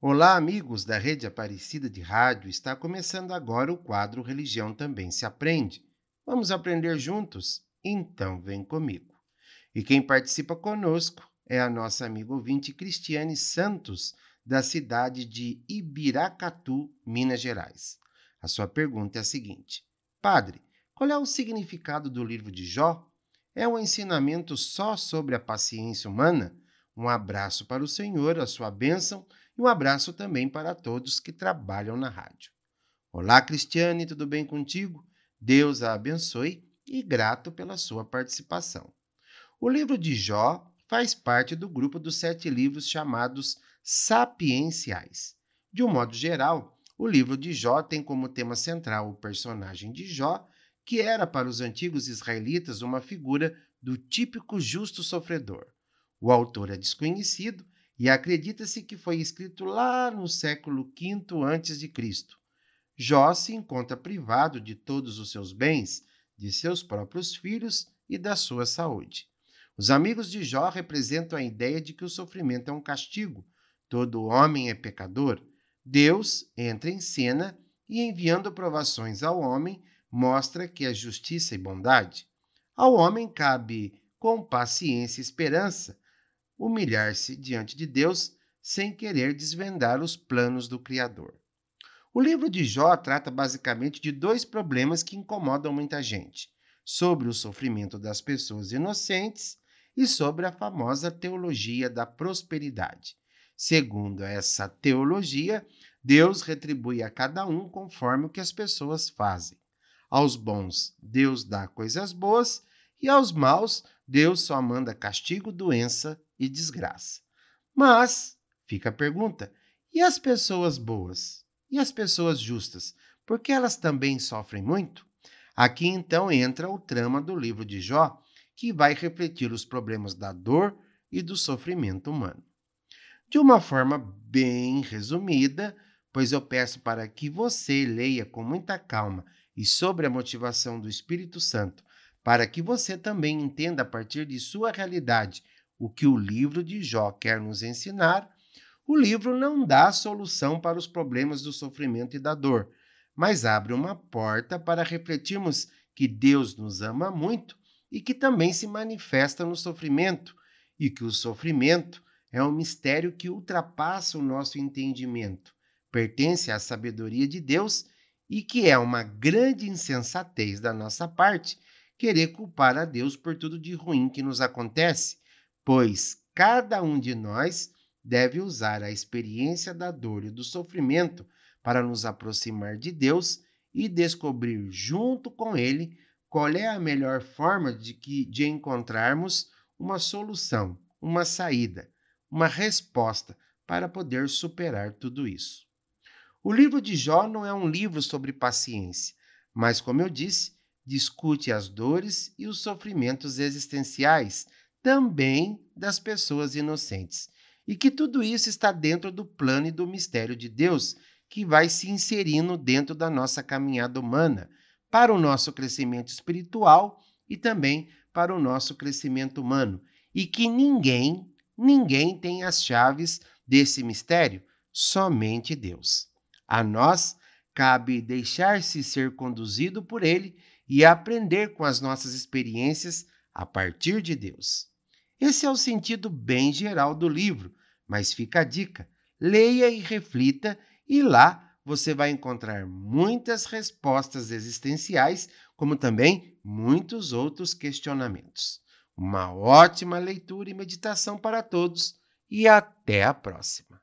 Olá, amigos da Rede Aparecida de Rádio. Está começando agora o quadro Religião Também se Aprende. Vamos aprender juntos? Então vem comigo. E quem participa conosco é a nossa amiga ouvinte Cristiane Santos, da cidade de Ibiracatu, Minas Gerais. A sua pergunta é a seguinte: Padre, qual é o significado do livro de Jó? É um ensinamento só sobre a paciência humana? Um abraço para o Senhor, a sua bênção e um abraço também para todos que trabalham na rádio. Olá, Cristiane, tudo bem contigo? Deus a abençoe e grato pela sua participação. O livro de Jó faz parte do grupo dos sete livros chamados sapienciais. De um modo geral, o livro de Jó tem como tema central o personagem de Jó, que era para os antigos israelitas uma figura do típico justo sofredor. O autor é desconhecido e acredita-se que foi escrito lá no século V a.C. Jó se encontra privado de todos os seus bens, de seus próprios filhos e da sua saúde. Os amigos de Jó representam a ideia de que o sofrimento é um castigo, todo homem é pecador. Deus entra em cena e, enviando provações ao homem, mostra que é justiça e bondade. Ao homem cabe, com paciência e esperança, humilhar-se diante de Deus sem querer desvendar os planos do Criador. O livro de Jó trata basicamente de dois problemas que incomodam muita gente: sobre o sofrimento das pessoas inocentes e sobre a famosa teologia da prosperidade. Segundo essa teologia, Deus retribui a cada um conforme o que as pessoas fazem. Aos bons, Deus dá coisas boas, e aos maus, Deus só manda castigo, doença e desgraça. Mas, fica a pergunta: e as pessoas boas? E as pessoas justas? Porque elas também sofrem muito? Aqui então entra o trama do livro de Jó, que vai refletir os problemas da dor e do sofrimento humano. De uma forma bem resumida, pois eu peço para que você leia com muita calma e sobre a motivação do Espírito Santo, para que você também entenda a partir de sua realidade o que o livro de Jó quer nos ensinar, o livro não dá solução para os problemas do sofrimento e da dor, mas abre uma porta para refletirmos que Deus nos ama muito e que também se manifesta no sofrimento, e que o sofrimento é um mistério que ultrapassa o nosso entendimento, pertence à sabedoria de Deus e que é uma grande insensatez da nossa parte querer culpar a Deus por tudo de ruim que nos acontece pois cada um de nós deve usar a experiência da dor e do sofrimento para nos aproximar de Deus e descobrir junto com Ele qual é a melhor forma de, que, de encontrarmos uma solução, uma saída, uma resposta para poder superar tudo isso. O livro de Jó não é um livro sobre paciência, mas, como eu disse, discute as dores e os sofrimentos existenciais também das pessoas inocentes. E que tudo isso está dentro do plano e do mistério de Deus, que vai se inserindo dentro da nossa caminhada humana, para o nosso crescimento espiritual e também para o nosso crescimento humano. E que ninguém, ninguém tem as chaves desse mistério, somente Deus. A nós cabe deixar-se ser conduzido por Ele e aprender com as nossas experiências a partir de Deus. Esse é o sentido bem geral do livro, mas fica a dica: leia e reflita, e lá você vai encontrar muitas respostas existenciais, como também muitos outros questionamentos. Uma ótima leitura e meditação para todos, e até a próxima!